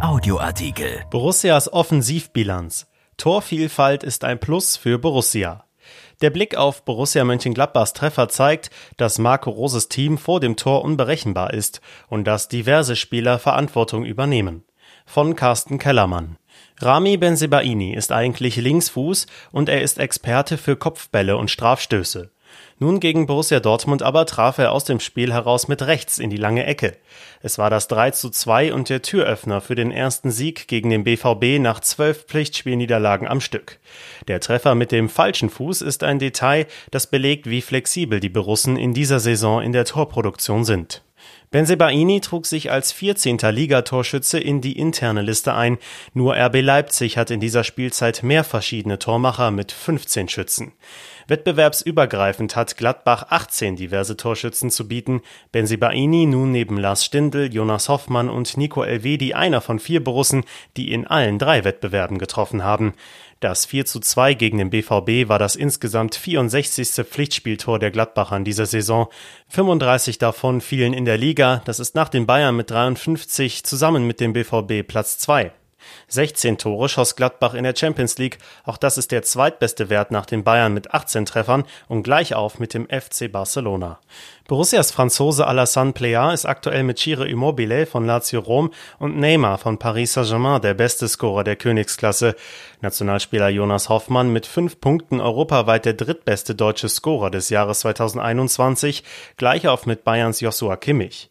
Audioartikel. Borussias Offensivbilanz. Torvielfalt ist ein Plus für Borussia. Der Blick auf Borussia Mönchengladbachs Treffer zeigt, dass Marco Roses Team vor dem Tor unberechenbar ist und dass diverse Spieler Verantwortung übernehmen. Von Carsten Kellermann. Rami Benzebaini ist eigentlich Linksfuß und er ist Experte für Kopfbälle und Strafstöße. Nun gegen Borussia Dortmund aber traf er aus dem Spiel heraus mit rechts in die lange Ecke. Es war das 3 zu 2 und der Türöffner für den ersten Sieg gegen den BVB nach zwölf Pflichtspielniederlagen am Stück. Der Treffer mit dem falschen Fuß ist ein Detail, das belegt, wie flexibel die Borussen in dieser Saison in der Torproduktion sind. Benzebaini trug sich als 14. Ligatorschütze in die interne Liste ein. Nur RB Leipzig hat in dieser Spielzeit mehr verschiedene Tormacher mit 15 Schützen. Wettbewerbsübergreifend hat Gladbach 18 diverse Torschützen zu bieten. Benzibaini nun neben Lars Stindl, Jonas Hoffmann und Nico Elvedi einer von vier Borussen, die in allen drei Wettbewerben getroffen haben. Das 4 zu 2 gegen den BVB war das insgesamt 64. Pflichtspieltor der Gladbacher in dieser Saison. 35 davon fielen in der Liga, das ist nach den Bayern mit 53 zusammen mit dem BVB Platz 2. 16 Tore schoss Gladbach in der Champions League, auch das ist der zweitbeste Wert nach den Bayern mit 18 Treffern und gleich auf mit dem FC Barcelona. Borussias Franzose Alassane Plea ist aktuell mit Ciro Immobile von Lazio Rom und Neymar von Paris Saint-Germain der beste Scorer der Königsklasse. Nationalspieler Jonas Hoffmann mit fünf Punkten europaweit der drittbeste deutsche Scorer des Jahres 2021, gleich auf mit Bayerns Joshua Kimmich.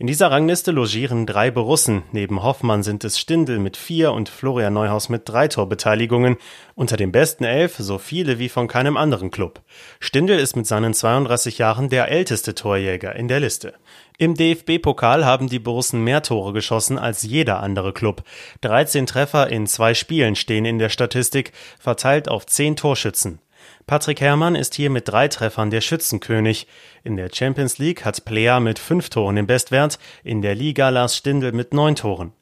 In dieser Rangliste logieren drei Borussen. Neben Hoffmann sind es Stindl mit vier und Florian Neuhaus mit drei Torbeteiligungen. Unter den besten elf so viele wie von keinem anderen Club. Stindl ist mit seinen 32 Jahren der älteste Torjäger in der Liste. Im DFB-Pokal haben die Borussen mehr Tore geschossen als jeder andere Club. 13 Treffer in zwei Spielen stehen in der Statistik, verteilt auf 10 Torschützen. Patrick Herrmann ist hier mit drei Treffern der Schützenkönig. In der Champions League hat Plea mit fünf Toren den Bestwert, in der Liga Lars Stindl mit neun Toren.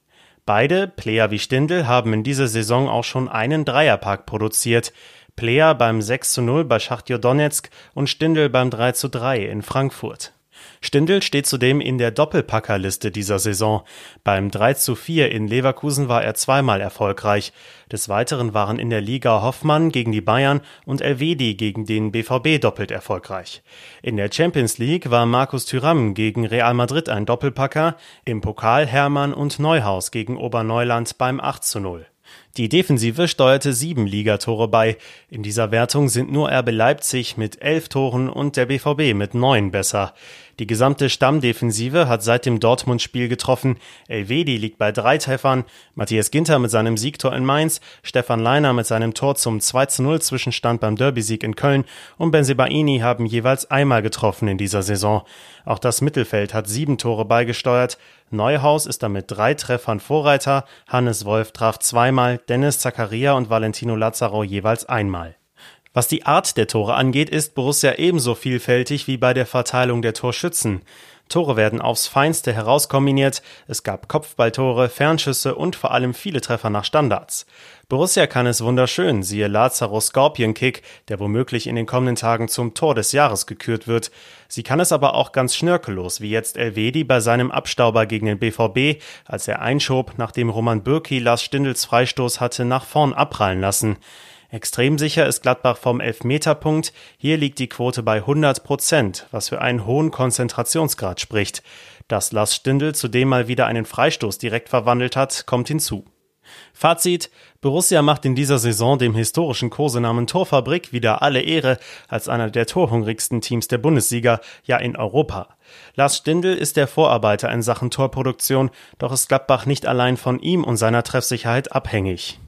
Beide, Plea wie Stindl, haben in dieser Saison auch schon einen Dreierpark produziert. Plea beim 6 zu 0 bei Schachtjo Donetsk und Stindl beim 3 zu 3 in Frankfurt. Stindl steht zudem in der Doppelpackerliste dieser Saison. Beim 3 zu 4 in Leverkusen war er zweimal erfolgreich. Des Weiteren waren in der Liga Hoffmann gegen die Bayern und Elvedi gegen den BVB doppelt erfolgreich. In der Champions League war Markus Thüram gegen Real Madrid ein Doppelpacker, im Pokal Hermann und Neuhaus gegen Oberneuland beim 8 zu 0. Die Defensive steuerte sieben Ligatore bei. In dieser Wertung sind nur RB Leipzig mit elf Toren und der BVB mit neun besser. Die gesamte Stammdefensive hat seit dem Dortmund-Spiel getroffen. Elvedi liegt bei drei Treffern, Matthias Ginter mit seinem Siegtor in Mainz, Stefan Leiner mit seinem Tor zum 2 zu 0 Zwischenstand beim Derby-Sieg in Köln und Benzebaini haben jeweils einmal getroffen in dieser Saison. Auch das Mittelfeld hat sieben Tore beigesteuert. Neuhaus ist damit drei Treffern Vorreiter, Hannes Wolf traf zweimal, Dennis Zakaria und Valentino Lazaro jeweils einmal. Was die Art der Tore angeht, ist Borussia ebenso vielfältig wie bei der Verteilung der Torschützen. Tore werden aufs Feinste herauskombiniert, es gab Kopfballtore, Fernschüsse und vor allem viele Treffer nach Standards. Borussia kann es wunderschön, siehe Lazaro Scorpion Kick, der womöglich in den kommenden Tagen zum Tor des Jahres gekürt wird. Sie kann es aber auch ganz schnörkellos, wie jetzt Elvedi bei seinem Abstauber gegen den BVB, als er einschob, nachdem Roman Bürki Lars Stindels Freistoß hatte nach vorn abprallen lassen. Extrem sicher ist Gladbach vom Elfmeterpunkt. Hier liegt die Quote bei 100 Prozent, was für einen hohen Konzentrationsgrad spricht. Dass Lars Stindl zudem mal wieder einen Freistoß direkt verwandelt hat, kommt hinzu. Fazit: Borussia macht in dieser Saison dem historischen Kosenamen Torfabrik wieder alle Ehre als einer der torhungrigsten Teams der Bundesliga, ja in Europa. Lars Stindl ist der Vorarbeiter in Sachen Torproduktion, doch ist Gladbach nicht allein von ihm und seiner Treffsicherheit abhängig.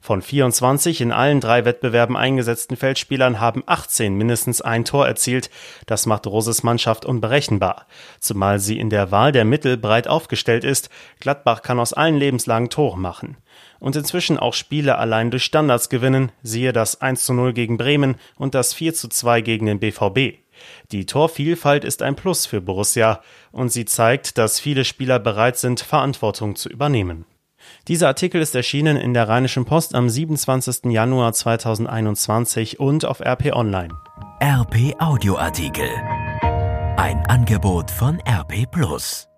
Von 24 in allen drei Wettbewerben eingesetzten Feldspielern haben 18 mindestens ein Tor erzielt. Das macht Roses Mannschaft unberechenbar. Zumal sie in der Wahl der Mittel breit aufgestellt ist. Gladbach kann aus allen Lebenslagen Tore machen. Und inzwischen auch Spiele allein durch Standards gewinnen. Siehe das 1 zu 0 gegen Bremen und das 4 zu 2 gegen den BVB. Die Torvielfalt ist ein Plus für Borussia und sie zeigt, dass viele Spieler bereit sind, Verantwortung zu übernehmen. Dieser Artikel ist erschienen in der Rheinischen Post am 27. Januar 2021 und auf RP Online. RP Audioartikel. Ein Angebot von RP Plus.